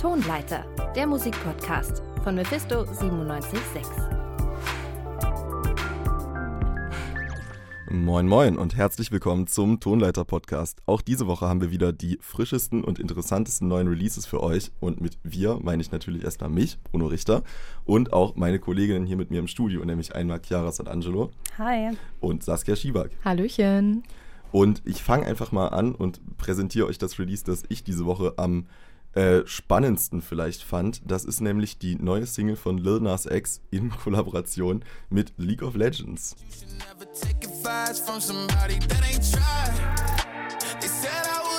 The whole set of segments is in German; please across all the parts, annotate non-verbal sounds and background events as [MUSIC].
Tonleiter, der Musikpodcast von Mephisto 976. Moin Moin und herzlich willkommen zum Tonleiter Podcast. Auch diese Woche haben wir wieder die frischesten und interessantesten neuen Releases für euch und mit wir meine ich natürlich erstmal mich, Bruno Richter und auch meine Kolleginnen hier mit mir im Studio, nämlich einmal Chiara Sant'Angelo. Hi. Und Saskia Schieback. Hallöchen. Und ich fange einfach mal an und präsentiere euch das Release, das ich diese Woche am äh, spannendsten vielleicht fand. Das ist nämlich die neue Single von Lil Nas X in [LAUGHS] Kollaboration mit League of Legends. You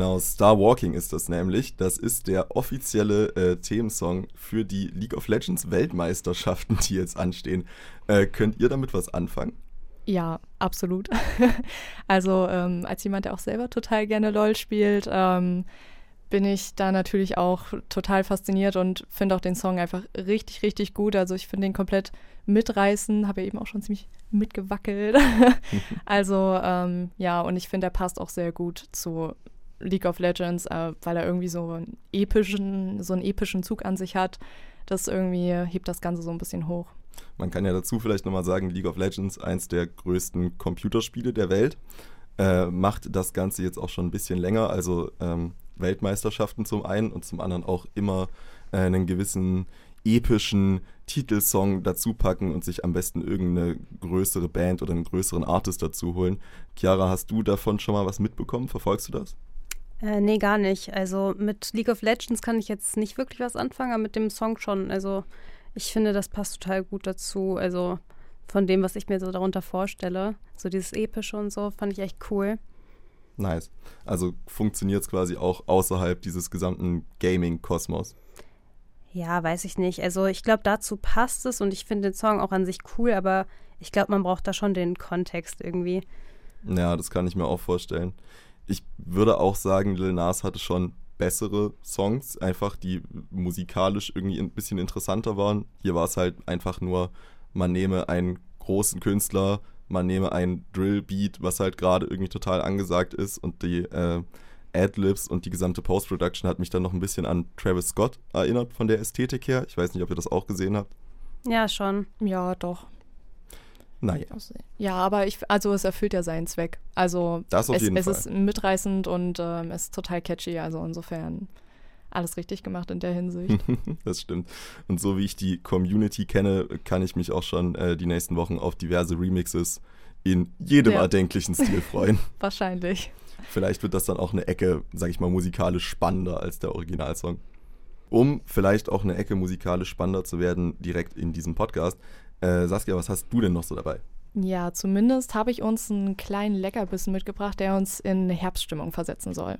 Genau, Star Walking ist das nämlich. Das ist der offizielle äh, Themensong für die League of Legends Weltmeisterschaften, die jetzt anstehen. Äh, könnt ihr damit was anfangen? Ja, absolut. [LAUGHS] also ähm, als jemand, der auch selber total gerne LOL spielt, ähm, bin ich da natürlich auch total fasziniert und finde auch den Song einfach richtig, richtig gut. Also ich finde den komplett mitreißen, habe ja eben auch schon ziemlich mitgewackelt. [LAUGHS] [LAUGHS] also ähm, ja, und ich finde, er passt auch sehr gut zu League of Legends, äh, weil er irgendwie so einen epischen, so einen epischen Zug an sich hat. Das irgendwie hebt das Ganze so ein bisschen hoch. Man kann ja dazu vielleicht nochmal sagen, League of Legends, eins der größten Computerspiele der Welt, äh, macht das Ganze jetzt auch schon ein bisschen länger, also ähm, Weltmeisterschaften zum einen und zum anderen auch immer äh, einen gewissen epischen Titelsong dazu packen und sich am besten irgendeine größere Band oder einen größeren Artist dazu holen. Chiara, hast du davon schon mal was mitbekommen? Verfolgst du das? Äh, nee, gar nicht. Also mit League of Legends kann ich jetzt nicht wirklich was anfangen, aber mit dem Song schon. Also ich finde, das passt total gut dazu. Also von dem, was ich mir so darunter vorstelle. So dieses Epische und so, fand ich echt cool. Nice. Also funktioniert es quasi auch außerhalb dieses gesamten Gaming-Kosmos. Ja, weiß ich nicht. Also ich glaube, dazu passt es und ich finde den Song auch an sich cool, aber ich glaube, man braucht da schon den Kontext irgendwie. Ja, das kann ich mir auch vorstellen ich würde auch sagen, Lil Nas hatte schon bessere Songs, einfach die musikalisch irgendwie ein bisschen interessanter waren. Hier war es halt einfach nur, man nehme einen großen Künstler, man nehme einen Drill-Beat, was halt gerade irgendwie total angesagt ist und die äh, Adlibs und die gesamte Post-Production hat mich dann noch ein bisschen an Travis Scott erinnert von der Ästhetik her. Ich weiß nicht, ob ihr das auch gesehen habt. Ja, schon. Ja, doch. Naja. Ja, aber ich, also es erfüllt ja seinen Zweck. Also das auf es, jeden es Fall. ist mitreißend und ähm, es ist total catchy. Also insofern alles richtig gemacht in der Hinsicht. [LAUGHS] das stimmt. Und so wie ich die Community kenne, kann ich mich auch schon äh, die nächsten Wochen auf diverse Remixes in jedem ja. erdenklichen Stil freuen. [LAUGHS] Wahrscheinlich. Vielleicht wird das dann auch eine Ecke, sag ich mal, musikalisch spannender als der Originalsong. Um vielleicht auch eine Ecke musikalisch spannender zu werden, direkt in diesem Podcast, äh, Saskia, was hast du denn noch so dabei? Ja, zumindest habe ich uns einen kleinen Leckerbissen mitgebracht, der uns in Herbststimmung versetzen soll.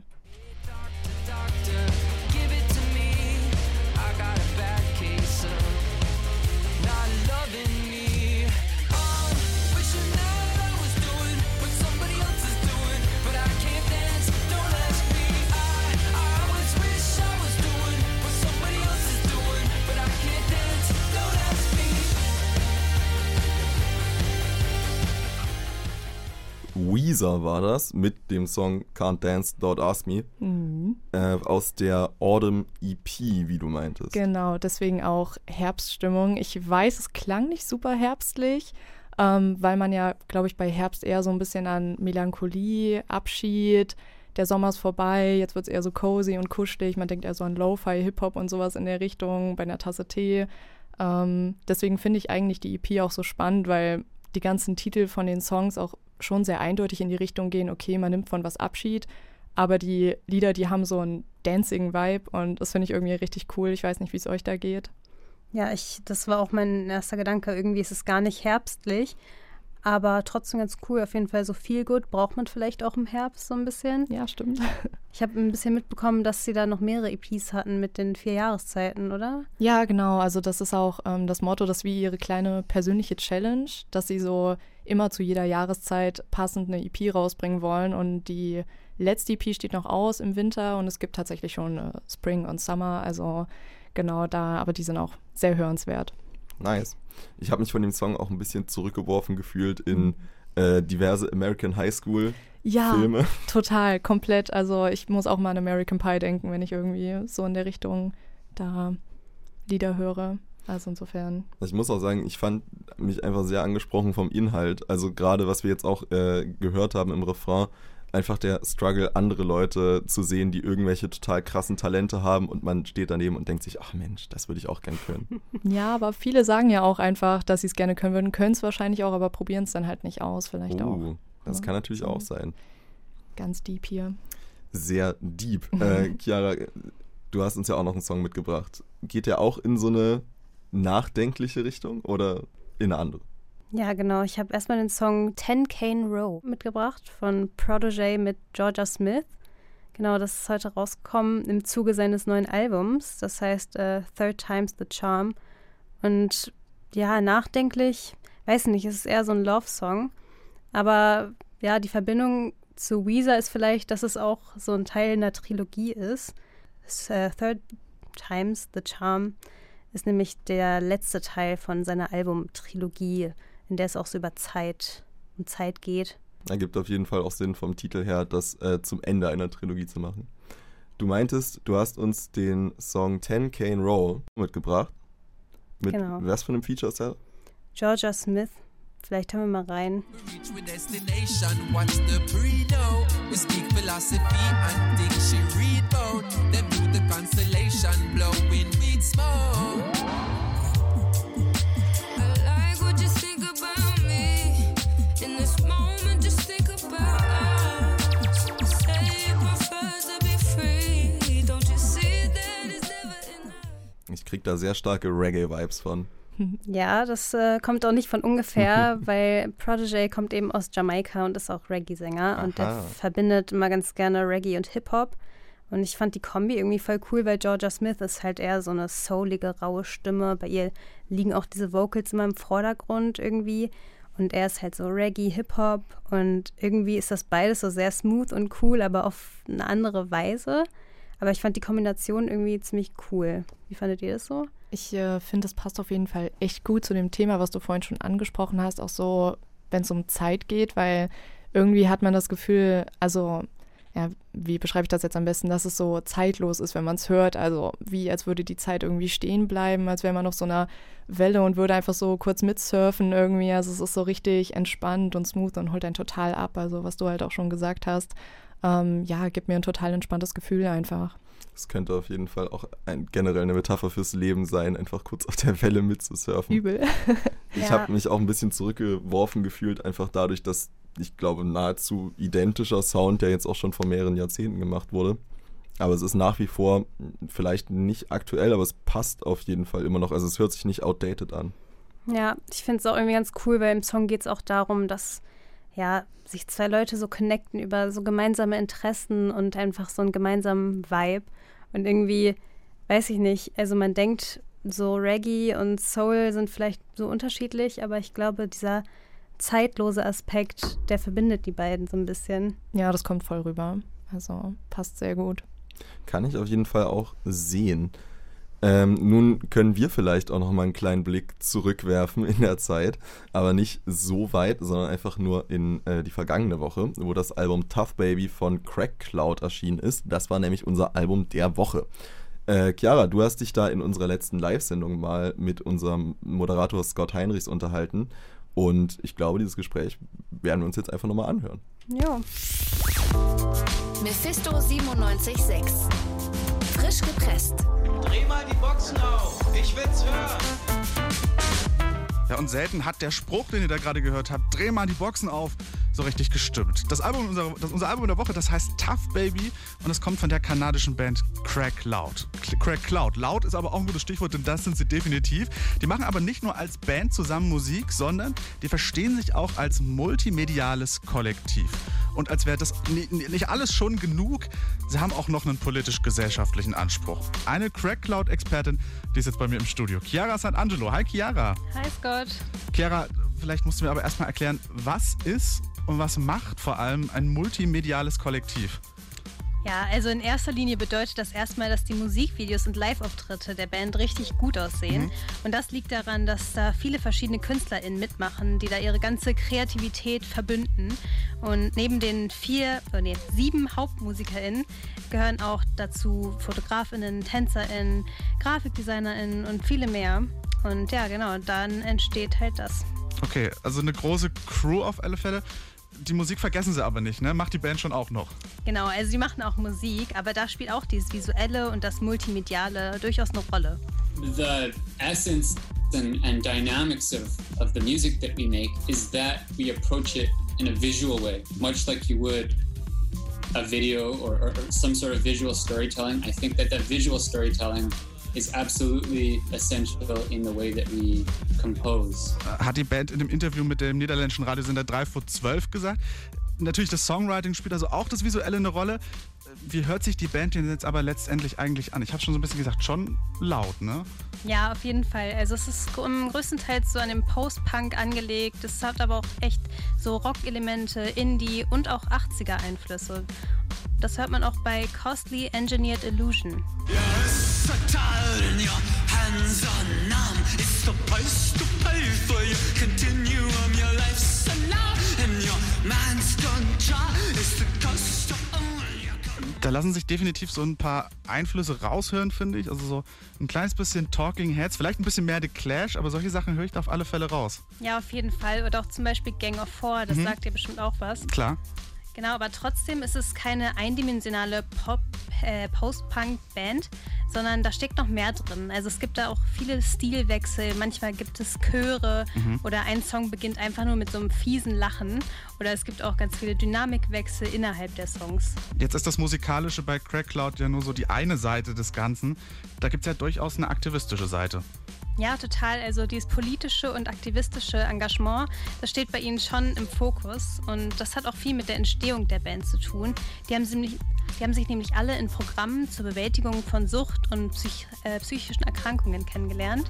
Weezer war das mit dem Song Can't Dance, Don't Ask Me mhm. äh, aus der Autumn EP, wie du meintest. Genau, deswegen auch Herbststimmung. Ich weiß, es klang nicht super herbstlich, ähm, weil man ja, glaube ich, bei Herbst eher so ein bisschen an Melancholie, Abschied, der Sommer ist vorbei, jetzt wird es eher so cozy und kuschelig. Man denkt eher so an Lo-Fi, Hip-Hop und sowas in der Richtung, bei einer Tasse Tee. Ähm, deswegen finde ich eigentlich die EP auch so spannend, weil die ganzen Titel von den Songs auch schon sehr eindeutig in die Richtung gehen, okay, man nimmt von was Abschied, aber die Lieder, die haben so einen dancing Vibe und das finde ich irgendwie richtig cool. Ich weiß nicht, wie es euch da geht. Ja, ich, das war auch mein erster Gedanke. Irgendwie ist es gar nicht herbstlich, aber trotzdem ganz cool. Auf jeden Fall so viel gut braucht man vielleicht auch im Herbst so ein bisschen. Ja, stimmt. Ich habe ein bisschen mitbekommen, dass sie da noch mehrere EPs hatten mit den vier Jahreszeiten, oder? Ja, genau. Also das ist auch ähm, das Motto, das wie ihre kleine persönliche Challenge, dass sie so immer zu jeder Jahreszeit passend eine EP rausbringen wollen und die letzte EP steht noch aus im Winter und es gibt tatsächlich schon äh, Spring und Summer, also genau da, aber die sind auch sehr hörenswert. Nice. Ich habe mich von dem Song auch ein bisschen zurückgeworfen gefühlt in äh, diverse American High School ja, Filme. [LAUGHS] total, komplett. Also ich muss auch mal an American Pie denken, wenn ich irgendwie so in der Richtung da Lieder höre. Also insofern. Ich muss auch sagen, ich fand mich einfach sehr angesprochen vom Inhalt. Also gerade was wir jetzt auch äh, gehört haben im Refrain, einfach der Struggle, andere Leute zu sehen, die irgendwelche total krassen Talente haben und man steht daneben und denkt sich, ach Mensch, das würde ich auch gern können. [LAUGHS] Ja, aber viele sagen ja auch einfach, dass sie es gerne können würden, können es wahrscheinlich auch, aber probieren es dann halt nicht aus, vielleicht oh, auch. Das ja, kann natürlich auch sein. Ganz deep hier. Sehr deep. [LAUGHS] äh, Chiara, du hast uns ja auch noch einen Song mitgebracht. Geht der auch in so eine nachdenkliche Richtung oder in eine andere? Ja, genau. Ich habe erstmal den Song Ten Cane Row mitgebracht von Protege mit Georgia Smith. Genau, das ist heute rausgekommen im Zuge seines neuen Albums. Das heißt uh, Third Time's the Charm. Und ja, nachdenklich, weiß nicht, es ist eher so ein Love-Song. Aber ja, die Verbindung zu Weezer ist vielleicht, dass es auch so ein Teil einer Trilogie ist. Uh, Third Time's the Charm ist nämlich der letzte Teil von seiner Albumtrilogie in der es auch so über Zeit und Zeit geht. Ergibt auf jeden Fall auch Sinn vom Titel her, das äh, zum Ende einer Trilogie zu machen. Du meintest, du hast uns den Song 10 Cane Roll mitgebracht. Mit genau. was für einem Feature ist der? Georgia Smith. Vielleicht hören wir mal rein. Ich da sehr starke Reggae-Vibes von. Ja, das äh, kommt auch nicht von ungefähr, [LAUGHS] weil Protege kommt eben aus Jamaika und ist auch Reggae-Sänger und der verbindet immer ganz gerne Reggae und Hip-Hop. Und ich fand die Kombi irgendwie voll cool, weil Georgia Smith ist halt eher so eine soulige, raue Stimme. Bei ihr liegen auch diese Vocals immer im Vordergrund irgendwie. Und er ist halt so Reggae, Hip-Hop. Und irgendwie ist das beides so sehr smooth und cool, aber auf eine andere Weise. Aber ich fand die Kombination irgendwie ziemlich cool. Wie fandet ihr das so? Ich äh, finde, das passt auf jeden Fall echt gut zu dem Thema, was du vorhin schon angesprochen hast, auch so, wenn es um Zeit geht, weil irgendwie hat man das Gefühl, also ja, wie beschreibe ich das jetzt am besten, dass es so zeitlos ist, wenn man es hört. Also wie als würde die Zeit irgendwie stehen bleiben, als wäre man auf so einer Welle und würde einfach so kurz mitsurfen irgendwie. Also es ist so richtig entspannt und smooth und holt einen total ab. Also was du halt auch schon gesagt hast ähm, ja, gibt mir ein total entspanntes Gefühl einfach. Das könnte auf jeden Fall auch ein, generell eine Metapher fürs Leben sein, einfach kurz auf der Welle mitzusurfen. Übel. [LAUGHS] ich ja. habe mich auch ein bisschen zurückgeworfen gefühlt, einfach dadurch, dass ich glaube, nahezu identischer Sound, der jetzt auch schon vor mehreren Jahrzehnten gemacht wurde. Aber es ist nach wie vor vielleicht nicht aktuell, aber es passt auf jeden Fall immer noch. Also es hört sich nicht outdated an. Ja, ich finde es auch irgendwie ganz cool, weil im Song geht es auch darum, dass ja, sich zwei Leute so connecten über so gemeinsame Interessen und einfach so einen gemeinsamen Vibe. Und irgendwie, weiß ich nicht, also man denkt, so Reggae und Soul sind vielleicht so unterschiedlich, aber ich glaube, dieser zeitlose Aspekt, der verbindet die beiden so ein bisschen. Ja, das kommt voll rüber. Also passt sehr gut. Kann ich auf jeden Fall auch sehen. Ähm, nun können wir vielleicht auch noch mal einen kleinen Blick zurückwerfen in der Zeit, aber nicht so weit, sondern einfach nur in äh, die vergangene Woche, wo das Album Tough Baby von Crack Cloud erschienen ist. Das war nämlich unser Album der Woche. Äh, Chiara, du hast dich da in unserer letzten Live-Sendung mal mit unserem Moderator Scott Heinrichs unterhalten und ich glaube, dieses Gespräch werden wir uns jetzt einfach nochmal anhören. Ja. Mephisto 97.6 Frisch gepresst. Dreh mal die Boxen auf. Ich will's hören. Ja, und selten hat der Spruch, den ihr da gerade gehört habt, dreh mal die Boxen auf, so richtig gestimmt. Das Album, unser, das, unser Album der Woche, das heißt Tough Baby und es kommt von der kanadischen Band Crack Loud. Crack Cloud. Laut ist aber auch ein gutes Stichwort, denn das sind sie definitiv. Die machen aber nicht nur als Band zusammen Musik, sondern die verstehen sich auch als multimediales Kollektiv. Und als wäre das nicht alles schon genug, sie haben auch noch einen politisch-gesellschaftlichen Anspruch. Eine Crack Cloud-Expertin, die ist jetzt bei mir im Studio. Chiara Sant'Angelo. Hi Chiara. Hi Scott. Chiara, vielleicht musst du mir aber erstmal erklären, was ist und was macht vor allem ein multimediales Kollektiv? Ja, also in erster Linie bedeutet das erstmal, dass die Musikvideos und Live-Auftritte der Band richtig gut aussehen. Mhm. Und das liegt daran, dass da viele verschiedene KünstlerInnen mitmachen, die da ihre ganze Kreativität verbünden. Und neben den vier, oh nee, sieben HauptmusikerInnen gehören auch dazu FotografInnen, TänzerInnen, GrafikdesignerInnen und viele mehr. Und ja, genau, dann entsteht halt das. Okay, also eine große Crew auf alle Fälle die Musik vergessen sie aber nicht, ne? Macht die Band schon auch noch. Genau, also sie machen auch Musik, aber da spielt auch dieses Visuelle und das Multimediale durchaus eine Rolle. The essence and, and dynamics of, of the music that we make is that we approach it in a visual way, much like you would a video or, or, or some sort of visual storytelling. I think that that visual storytelling is absolutely essential in the way that we compose. Hat die Band in dem Interview mit dem niederländischen Radiosender 3 vor 12 gesagt. Natürlich das Songwriting spielt also auch das Visuelle eine Rolle. Wie hört sich die Band denn jetzt aber letztendlich eigentlich an? Ich habe schon so ein bisschen gesagt, schon laut, ne? Ja, auf jeden Fall. Also es ist größtenteils so an dem Post-Punk angelegt. Es hat aber auch echt so Rock-Elemente, Indie und auch 80er-Einflüsse. Das hört man auch bei Costly Engineered Illusion. Yes. Da lassen sich definitiv so ein paar Einflüsse raushören, finde ich. Also so ein kleines bisschen Talking Heads, vielleicht ein bisschen mehr The Clash, aber solche Sachen höre ich da auf alle Fälle raus. Ja, auf jeden Fall. Oder auch zum Beispiel Gang of Four, das mhm. sagt dir bestimmt auch was. Klar. Genau, aber trotzdem ist es keine eindimensionale Pop, äh, Post-Punk-Band, sondern da steckt noch mehr drin. Also es gibt da auch viele Stilwechsel. Manchmal gibt es Chöre mhm. oder ein Song beginnt einfach nur mit so einem fiesen Lachen. Oder es gibt auch ganz viele Dynamikwechsel innerhalb der Songs. Jetzt ist das Musikalische bei Crack Cloud ja nur so die eine Seite des Ganzen. Da gibt es ja durchaus eine aktivistische Seite. Ja, total. Also dieses politische und aktivistische Engagement, das steht bei ihnen schon im Fokus. Und das hat auch viel mit der Entstehung der Band zu tun. Die haben, nämlich, die haben sich nämlich alle in Programmen zur Bewältigung von Sucht und psych, äh, psychischen Erkrankungen kennengelernt.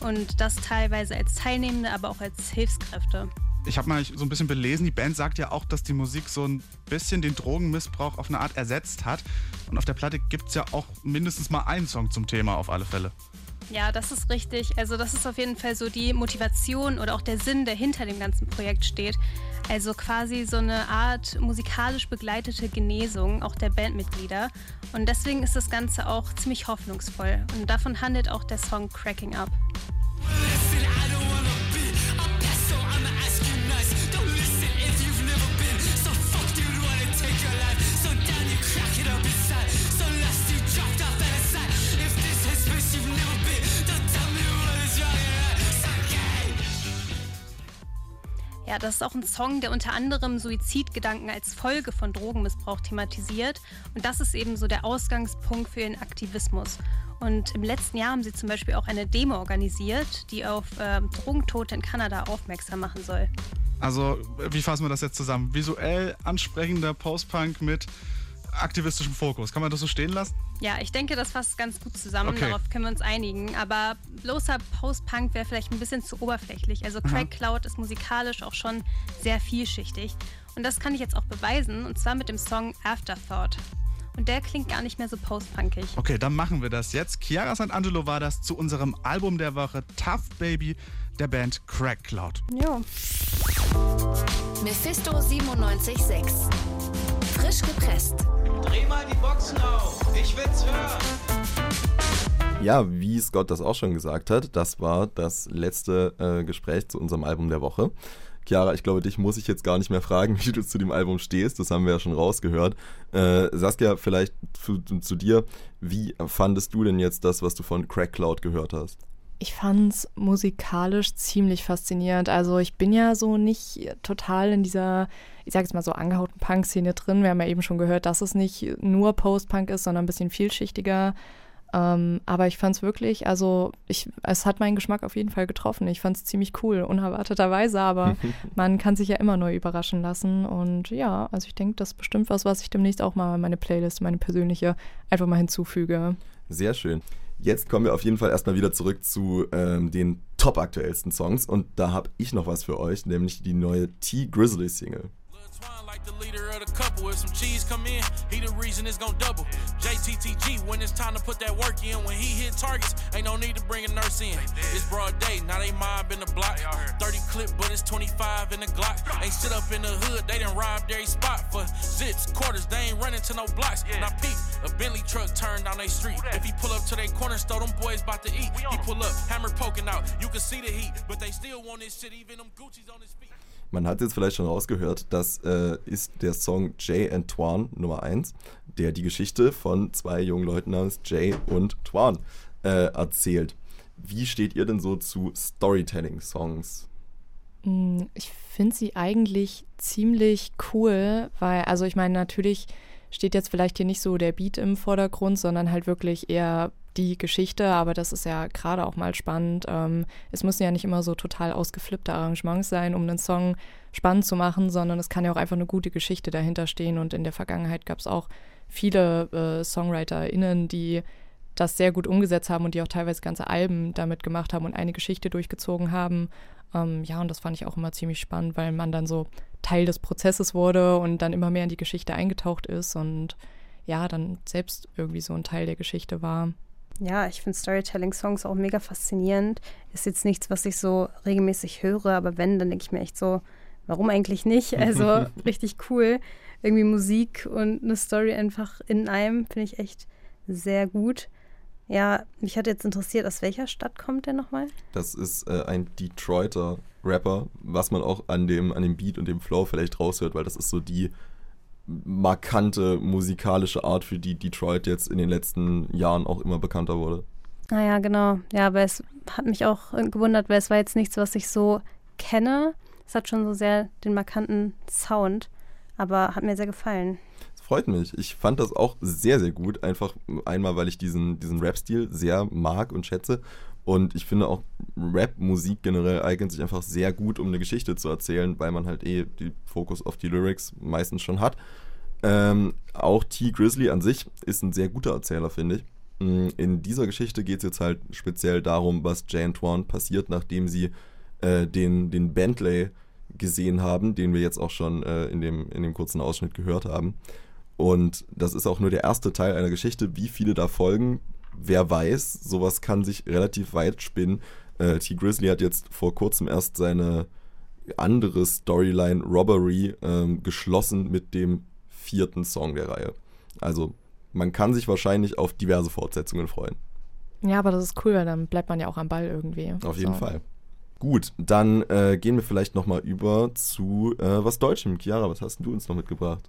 Und das teilweise als Teilnehmende, aber auch als Hilfskräfte. Ich habe mal so ein bisschen belesen, die Band sagt ja auch, dass die Musik so ein bisschen den Drogenmissbrauch auf eine Art ersetzt hat. Und auf der Platte gibt es ja auch mindestens mal einen Song zum Thema auf alle Fälle. Ja, das ist richtig. Also das ist auf jeden Fall so die Motivation oder auch der Sinn, der hinter dem ganzen Projekt steht. Also quasi so eine Art musikalisch begleitete Genesung auch der Bandmitglieder. Und deswegen ist das Ganze auch ziemlich hoffnungsvoll. Und davon handelt auch der Song Cracking Up. Das ist auch ein Song, der unter anderem Suizidgedanken als Folge von Drogenmissbrauch thematisiert. Und das ist eben so der Ausgangspunkt für ihren Aktivismus. Und im letzten Jahr haben sie zum Beispiel auch eine Demo organisiert, die auf äh, Drogentote in Kanada aufmerksam machen soll. Also, wie fassen wir das jetzt zusammen? Visuell ansprechender Postpunk mit aktivistischem Fokus. Kann man das so stehen lassen? Ja, ich denke, das fasst ganz gut zusammen. Okay. Darauf können wir uns einigen. Aber bloßer Post-Punk wäre vielleicht ein bisschen zu oberflächlich. Also Craig Cloud ist musikalisch auch schon sehr vielschichtig. Und das kann ich jetzt auch beweisen. Und zwar mit dem Song Afterthought. Und der klingt gar nicht mehr so post-punkig. Okay, dann machen wir das jetzt. Chiara Sant'Angelo war das zu unserem Album der Woche Tough Baby der Band Crack Cloud. Ja. Mephisto 97.6 Frisch gepresst. Dreh mal die Boxen auf, ich will's hören. Ja, wie Scott das auch schon gesagt hat, das war das letzte äh, Gespräch zu unserem Album der Woche. Chiara, ich glaube, dich muss ich jetzt gar nicht mehr fragen, [LAUGHS] wie du zu dem Album stehst. Das haben wir ja schon rausgehört. Äh, Saskia, vielleicht zu, zu, dir. Wie fandest du denn jetzt das, was du von Crack Cloud gehört hast? Ich fand es musikalisch ziemlich faszinierend. Also ich bin ja so nicht total in dieser, ich sage jetzt mal so angehauten Punk-Szene drin. Wir haben ja eben schon gehört, dass es nicht nur Post-Punk ist, sondern ein bisschen vielschichtiger. Ähm, aber ich fand es wirklich, also ich, es hat meinen Geschmack auf jeden Fall getroffen. Ich fand es ziemlich cool, unerwarteterweise, aber [LAUGHS] man kann sich ja immer neu überraschen lassen. Und ja, also ich denke, das ist bestimmt was, was ich demnächst auch mal in meine Playlist, meine persönliche, einfach mal hinzufüge. Sehr schön. Jetzt kommen wir auf jeden Fall erstmal wieder zurück zu ähm, den top aktuellsten Songs und da habe ich noch was für euch, nämlich die neue T-Grizzly Single. Twine like the leader of the couple. If some cheese come in, he the reason it's gonna double. JTTG when it's time to put that work in. When he hit targets, ain't no need to bring a nurse in. It's broad day, now they mob in the block. 30 clip, but it's 25 in the Glock. Ain't sit up in the hood, they done robbed every spot for zips, quarters. They ain't running to no blocks. Now peep, a Bentley truck turned down they street. If he pull up to their corner store, them boys about to eat. He pull up, hammer poking out. You can see the heat, but they still want this shit, even them Gucci's on his feet. Man hat jetzt vielleicht schon rausgehört, das äh, ist der Song Jay and Twan Nummer 1, der die Geschichte von zwei jungen Leuten namens Jay und Twan äh, erzählt. Wie steht ihr denn so zu Storytelling-Songs? Mm, ich finde sie eigentlich ziemlich cool, weil, also ich meine, natürlich steht jetzt vielleicht hier nicht so der Beat im Vordergrund, sondern halt wirklich eher die Geschichte, aber das ist ja gerade auch mal spannend. Ähm, es müssen ja nicht immer so total ausgeflippte Arrangements sein, um einen Song spannend zu machen, sondern es kann ja auch einfach eine gute Geschichte dahinter stehen. Und in der Vergangenheit gab es auch viele äh, SongwriterInnen, die das sehr gut umgesetzt haben und die auch teilweise ganze Alben damit gemacht haben und eine Geschichte durchgezogen haben. Ähm, ja, und das fand ich auch immer ziemlich spannend, weil man dann so Teil des Prozesses wurde und dann immer mehr in die Geschichte eingetaucht ist und ja, dann selbst irgendwie so ein Teil der Geschichte war. Ja, ich finde Storytelling-Songs auch mega faszinierend. Ist jetzt nichts, was ich so regelmäßig höre, aber wenn, dann denke ich mir echt so, warum eigentlich nicht? [LAUGHS] Also richtig cool. Irgendwie Musik und eine Story einfach in einem finde ich echt sehr gut. Ja, mich hat jetzt interessiert, aus welcher Stadt kommt der nochmal? Das ist äh, ein Detroiter Rapper, was man auch an dem, an dem Beat und dem Flow vielleicht raushört, weil das ist so die markante musikalische Art, für die Detroit jetzt in den letzten Jahren auch immer bekannter wurde. Naja, genau. Ja, aber es hat mich auch gewundert, weil es war jetzt nichts, was ich so kenne. Es hat schon so sehr den markanten Sound, aber hat mir sehr gefallen. Das freut mich. Ich fand das auch sehr, sehr gut. Einfach einmal, weil ich diesen, diesen Rap-Stil sehr mag und schätze. Und ich finde auch Rap-Musik generell eignet sich einfach sehr gut, um eine Geschichte zu erzählen, weil man halt eh den Fokus auf die Lyrics meistens schon hat. Ähm, auch T. Grizzly an sich ist ein sehr guter Erzähler, finde ich. Mm, in dieser Geschichte geht es jetzt halt speziell darum, was Jay Antoine passiert, nachdem sie äh, den, den Bentley gesehen haben, den wir jetzt auch schon äh, in, dem, in dem kurzen Ausschnitt gehört haben. Und das ist auch nur der erste Teil einer Geschichte. Wie viele da folgen, wer weiß, sowas kann sich relativ weit spinnen. Äh, T. Grizzly hat jetzt vor kurzem erst seine andere Storyline Robbery ähm, geschlossen mit dem vierten Song der Reihe. Also man kann sich wahrscheinlich auf diverse Fortsetzungen freuen. Ja, aber das ist cool, weil dann bleibt man ja auch am Ball irgendwie. Auf jeden so. Fall. Gut, dann äh, gehen wir vielleicht nochmal über zu äh, was Deutschem. Chiara, was hast du uns noch mitgebracht?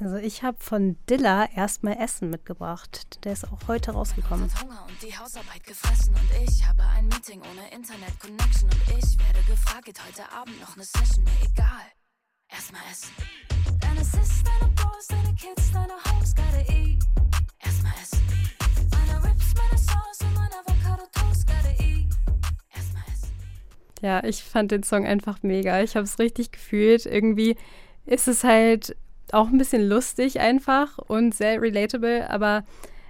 Also ich habe von Dilla erstmal Essen mitgebracht. Der ist auch heute rausgekommen. Hunger und die Hausarbeit gefressen und ich habe ein Meeting ohne Internet Connection und ich werde gefragt, geht heute Abend noch eine Session, mir egal. Erstmal essen. Deine Sis, deine Bros, deine Kids, deine Homes, gotta eat. Erstmal essen. Meine Rips, meine Sauce und mein Avocado Toast, gotta eat. Erstmal essen. Ja, ich fand den Song einfach mega. Ich habe es richtig gefühlt. Irgendwie ist es halt auch ein bisschen lustig einfach und sehr relatable, aber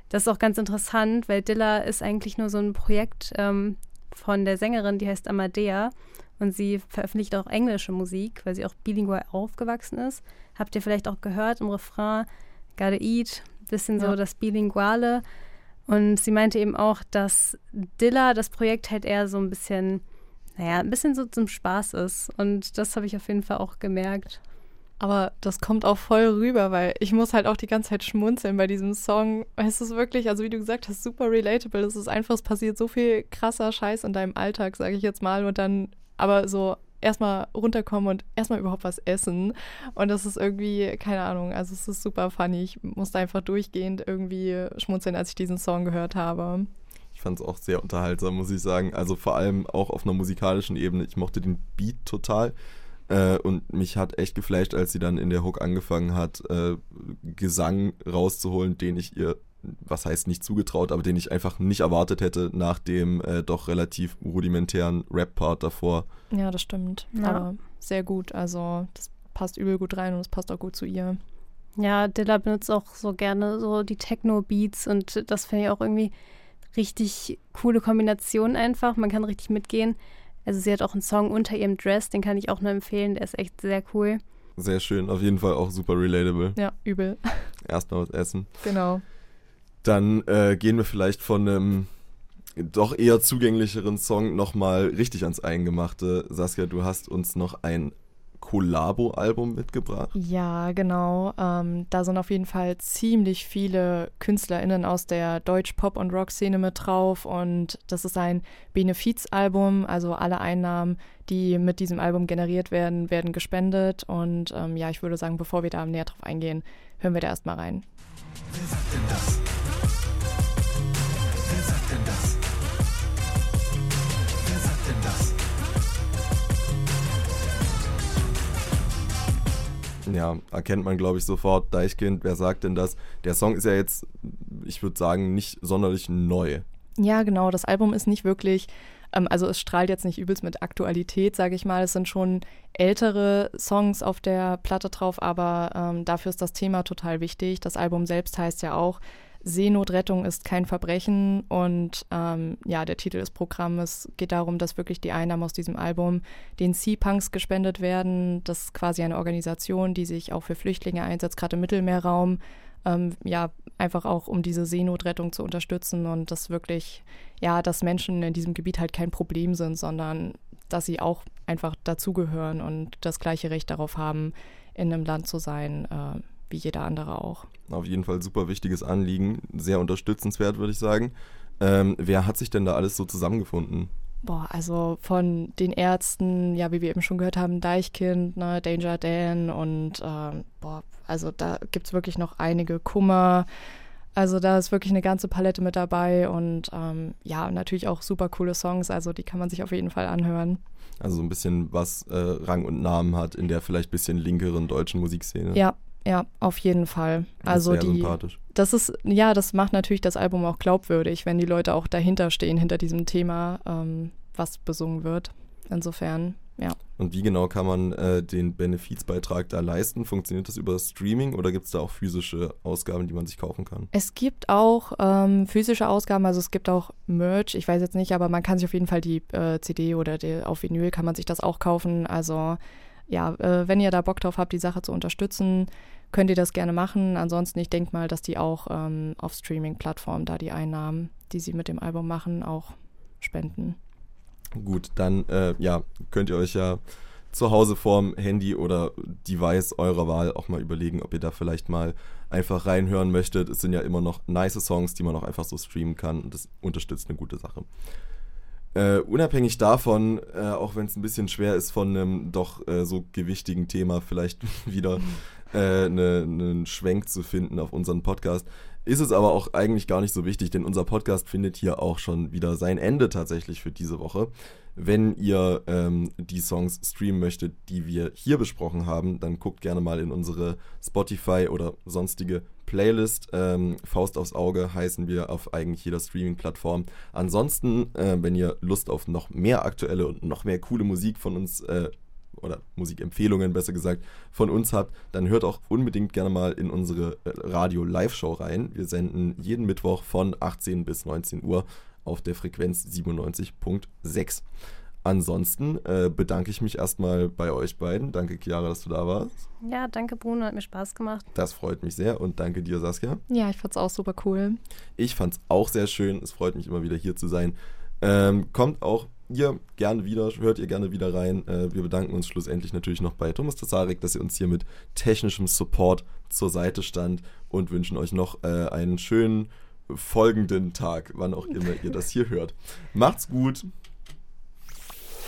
das ist auch ganz interessant, weil Dilla ist eigentlich nur so ein Projekt ähm, von der Sängerin, die heißt Amadea und sie veröffentlicht auch englische Musik, weil sie auch bilingual aufgewachsen ist. Habt ihr vielleicht auch gehört im Refrain, Gotta Eat, bisschen ja. so das Bilinguale. Und sie meinte eben auch, dass Dilla das Projekt halt eher so ein bisschen, naja, ein bisschen so zum Spaß ist. Und das habe ich auf jeden Fall auch gemerkt. Aber das kommt auch voll rüber, weil ich muss halt auch die ganze Zeit schmunzeln bei diesem Song. Es ist wirklich, also wie du gesagt hast, super relatable. Es ist einfach, es passiert so viel krasser Scheiß in deinem Alltag, sage ich jetzt mal. Und dann aber so erstmal runterkommen und erstmal überhaupt was essen. Und das ist irgendwie, keine Ahnung, also es ist super funny. Ich musste einfach durchgehend irgendwie schmunzeln, als ich diesen Song gehört habe. Ich fand es auch sehr unterhaltsam, muss ich sagen. Also vor allem auch auf einer musikalischen Ebene. Ich mochte den Beat total. Äh, und mich hat echt geflasht, als sie dann in der Hook angefangen hat, äh, Gesang rauszuholen, den ich ihr, was heißt nicht zugetraut, aber den ich einfach nicht erwartet hätte nach dem äh, doch relativ rudimentären Rap-Part davor. Ja, das stimmt. Ja. Aber sehr gut. Also das passt übel gut rein und es passt auch gut zu ihr. Ja, Dilla benutzt auch so gerne so die Techno-Beats und das finde ich auch irgendwie richtig coole Kombination einfach. Man kann richtig mitgehen. Also sie hat auch einen Song unter ihrem Dress, den kann ich auch nur empfehlen. Der ist echt sehr cool. Sehr schön, auf jeden Fall auch super relatable. Ja, übel. Erstmal was essen. genau. Dann äh, gehen wir vielleicht von einem doch eher zugänglicheren Song nochmal richtig ans Eingemachte. Saskia, du hast uns noch ein Collabo-Album mitgebracht. Ja, genau. Ähm, da sind auf jeden Fall ziemlich viele KünstlerInnen aus der Deutsch-Pop- und Rock-Szene mit drauf. Und das ist ein Benefizalbum. Also alle Einnahmen, die mit diesem Album generiert werden, werden gespendet. Und ähm, ja, ich würde sagen, bevor wir da näher drauf eingehen, hören wir da erstmal rein. Wer sagt denn das? Ja, erkennt man, glaube ich, sofort. Deichkind, wer sagt denn das? Der Song ist ja jetzt, ich würde sagen, nicht sonderlich neu. Ja, genau. Das Album ist nicht wirklich, ähm, also es strahlt jetzt nicht übelst mit Aktualität, sage ich mal. Es sind schon ältere Songs auf der Platte drauf, aber ähm, dafür ist das Thema total wichtig. Das Album selbst heißt ja auch Seenotrettung ist kein Verbrechen und ähm, ja, der Titel des Programms geht darum, dass wirklich die Einnahmen aus diesem Album den Sea-Punks gespendet werden. Das ist quasi eine Organisation, die sich auch für Flüchtlinge einsetzt, gerade im Mittelmeerraum. Ähm, ja, einfach auch um diese Seenotrettung zu unterstützen und das wirklich, ja, dass Menschen in diesem Gebiet halt kein Problem sind, sondern dass sie auch einfach dazugehören und das gleiche Recht darauf haben, in einem Land zu sein, äh, wie jeder andere auch. Auf jeden Fall super wichtiges Anliegen, sehr unterstützenswert, würde ich sagen. Ähm, wer hat sich denn da alles so zusammengefunden? Boah, also von den Ärzten, ja, wie wir eben schon gehört haben, Deichkind, ne, Danger Dan und ähm, boah, also da gibt es wirklich noch einige Kummer. Also da ist wirklich eine ganze Palette mit dabei und ähm, ja, natürlich auch super coole Songs, also die kann man sich auf jeden Fall anhören. Also so ein bisschen was äh, Rang und Namen hat in der vielleicht bisschen linkeren deutschen Musikszene. Ja, ja, auf jeden Fall. Das Also sehr die, sympathisch. das ist, ja, das macht natürlich das Album auch glaubwürdig, wenn die Leute auch dahinter stehen, hinter diesem Thema, ähm, was besungen wird. Insofern, ja. Und wie genau kann man äh, den Benefizbeitrag da leisten? Funktioniert das über Streaming oder gibt es da auch physische Ausgaben, die man sich kaufen kann? Es gibt auch ähm, physische Ausgaben, also es gibt auch Merch, ich weiß jetzt nicht, aber man kann sich auf jeden Fall die äh, CD oder die, auf Vinyl kann man sich das auch kaufen. Also ja, äh, wenn ihr da Bock drauf habt, die Sache zu unterstützen, könnt ihr das gerne machen. Ansonsten, ich denke mal, dass die auch ähm, auf Streaming-Plattformen da die Einnahmen, die sie mit dem Album machen, auch spenden. Gut, dann äh, ja, könnt ihr euch ja zu Hause vorm Handy oder Device eurer Wahl auch mal überlegen, ob ihr da vielleicht mal einfach reinhören möchtet. Es sind ja immer noch nice Songs, die man auch einfach so streamen kann und das unterstützt eine gute Sache. Äh, unabhängig davon, äh, auch wenn es ein bisschen schwer ist, von einem doch äh, so gewichtigen Thema vielleicht [LAUGHS] wieder äh, ne- einen Schwenk zu finden auf unseren Podcast, ist es aber auch eigentlich gar nicht so wichtig, denn unser Podcast findet hier auch schon wieder sein Ende tatsächlich für diese Woche. Wenn ihr ähm, die Songs streamen möchtet, die wir hier besprochen haben, dann guckt gerne mal in unsere Spotify oder sonstige Playlist. Ähm, Faust aufs Auge heißen wir auf eigentlich jeder Streaming-Plattform. Ansonsten, äh, wenn ihr Lust auf noch mehr aktuelle und noch mehr coole Musik von uns äh, oder Musikempfehlungen besser gesagt von uns habt, dann hört auch unbedingt gerne mal in unsere äh, Radio-Live-Show rein. Wir senden jeden Mittwoch von 18 bis 19 Uhr auf der Frequenz 97.6. Ansonsten äh, bedanke ich mich erstmal bei euch beiden. Danke, Chiara, dass du da warst. Ja, danke Bruno, hat mir Spaß gemacht. Das freut mich sehr und danke dir, Saskia. Ja, ich fand's auch super cool. Ich fand es auch sehr schön. Es freut mich immer wieder hier zu sein. Ähm, kommt auch ihr gerne wieder, hört ihr gerne wieder rein. Äh, wir bedanken uns schlussendlich natürlich noch bei Thomas Tasarek, dass ihr uns hier mit technischem Support zur Seite stand und wünschen euch noch äh, einen schönen folgenden Tag, wann auch immer ihr das hier hört. Macht's gut.